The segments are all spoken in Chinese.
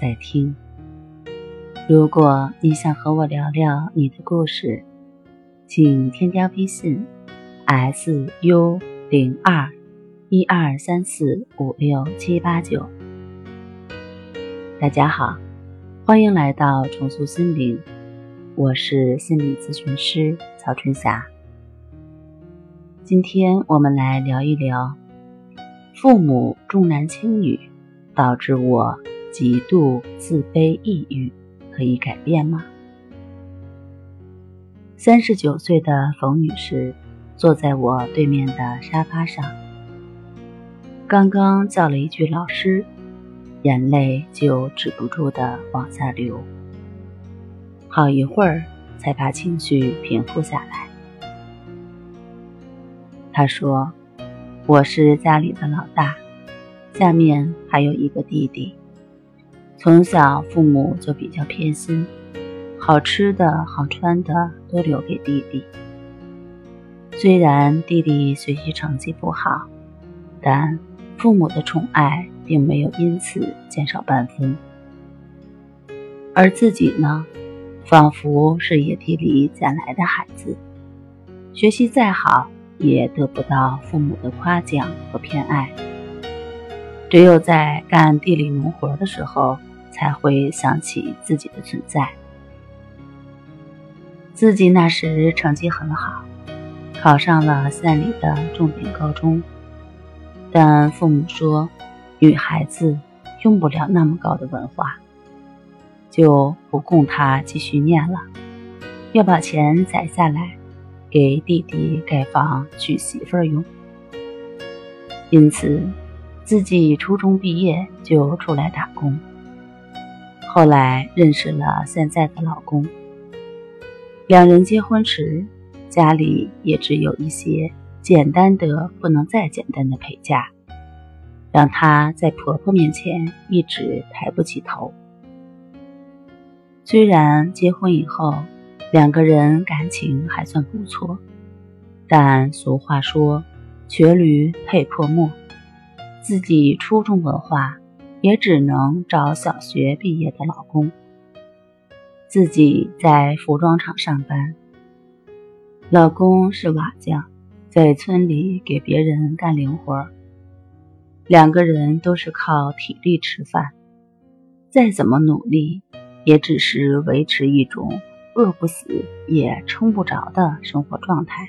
在听。如果你想和我聊聊你的故事，请添加微信 s u 零二一二三四五六七八九。大家好，欢迎来到重塑心灵，我是心理咨询师曹春霞。今天我们来聊一聊父母重男轻女导致我。极度自卑、抑郁，可以改变吗？三十九岁的冯女士坐在我对面的沙发上，刚刚叫了一句“老师”，眼泪就止不住的往下流。好一会儿才把情绪平复下来。她说：“我是家里的老大，下面还有一个弟弟。”从小父母就比较偏心，好吃的好穿的都留给弟弟。虽然弟弟学习成绩不好，但父母的宠爱并没有因此减少半分。而自己呢，仿佛是野地里捡来的孩子，学习再好也得不到父母的夸奖和偏爱。只有在干地里农活的时候。才会想起自己的存在。自己那时成绩很好，考上了县里的重点高中，但父母说女孩子用不了那么高的文化，就不供她继续念了，要把钱攒下来给弟弟盖房娶媳妇儿用。因此，自己初中毕业就出来打工。后来认识了现在的老公，两人结婚时，家里也只有一些简单的不能再简单的陪嫁，让她在婆婆面前一直抬不起头。虽然结婚以后两个人感情还算不错，但俗话说“瘸驴配破磨”，自己初中文化。也只能找小学毕业的老公。自己在服装厂上班，老公是瓦匠，在村里给别人干零活。两个人都是靠体力吃饭，再怎么努力，也只是维持一种饿不死也撑不着的生活状态。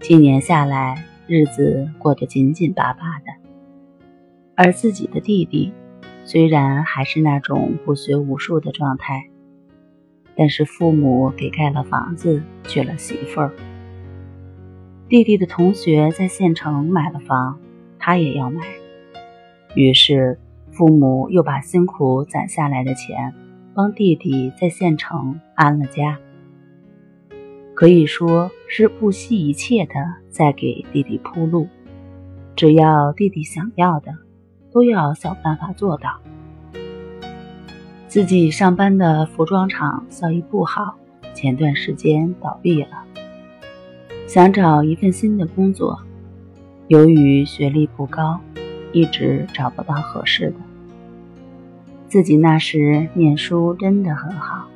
几年下来，日子过得紧紧巴巴的。而自己的弟弟，虽然还是那种不学无术的状态，但是父母给盖了房子，娶了媳妇儿。弟弟的同学在县城买了房，他也要买。于是父母又把辛苦攒下来的钱，帮弟弟在县城安了家。可以说是不惜一切的在给弟弟铺路，只要弟弟想要的。都要想办法做到。自己上班的服装厂效益不好，前段时间倒闭了。想找一份新的工作，由于学历不高，一直找不到合适的。自己那时念书真的很好，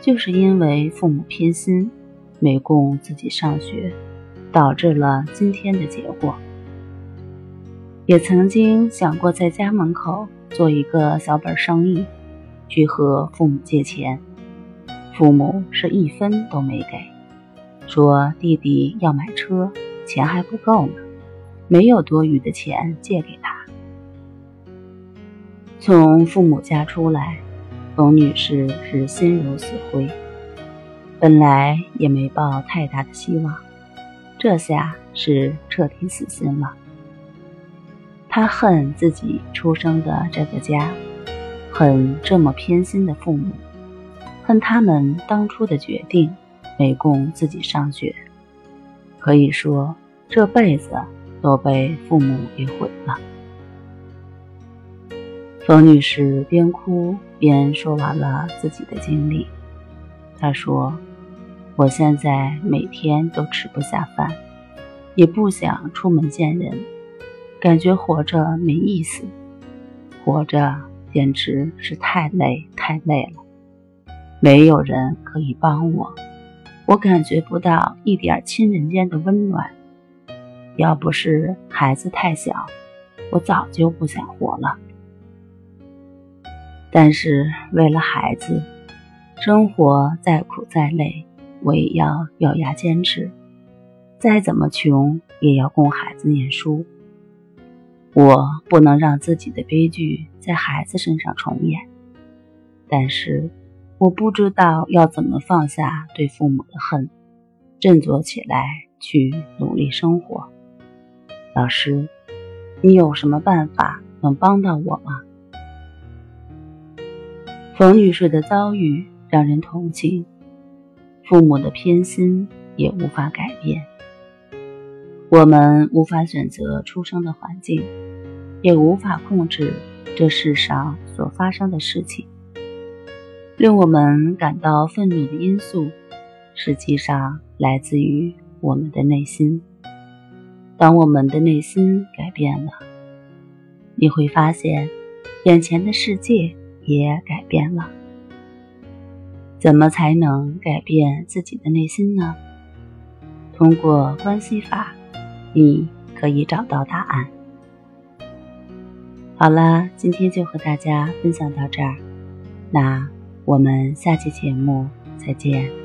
就是因为父母偏心，没供自己上学，导致了今天的结果。也曾经想过在家门口做一个小本生意，去和父母借钱，父母是一分都没给，说弟弟要买车，钱还不够呢，没有多余的钱借给他。从父母家出来，冯女士是心如死灰，本来也没抱太大的希望，这下是彻底死心了。他恨自己出生的这个家恨这么偏心的父母，恨他们当初的决定没供自己上学，可以说这辈子都被父母给毁了。冯女士边哭边说完了自己的经历。她说：“我现在每天都吃不下饭，也不想出门见人，感觉活着没意思，活着简直是太累太累了。没有人可以帮我，我感觉不到一点亲人间的温暖。要不是孩子太小，我早就不想活了。”但是为了孩子，生活再苦再累，我也要咬牙坚持。再怎么穷，也要供孩子念书。我不能让自己的悲剧在孩子身上重演。但是，我不知道要怎么放下对父母的恨，振作起来去努力生活。老师，你有什么办法能帮到我吗？冯女士的遭遇让人同情，父母的偏心也无法改变。我们无法选择出生的环境，也无法控制这世上所发生的事情。令我们感到愤怒的因素，实际上来自于我们的内心。当我们的内心改变了，你会发现，眼前的世界。也改变了，怎么才能改变自己的内心呢？通过关系法，你可以找到答案。好了，今天就和大家分享到这儿，那我们下期节目再见。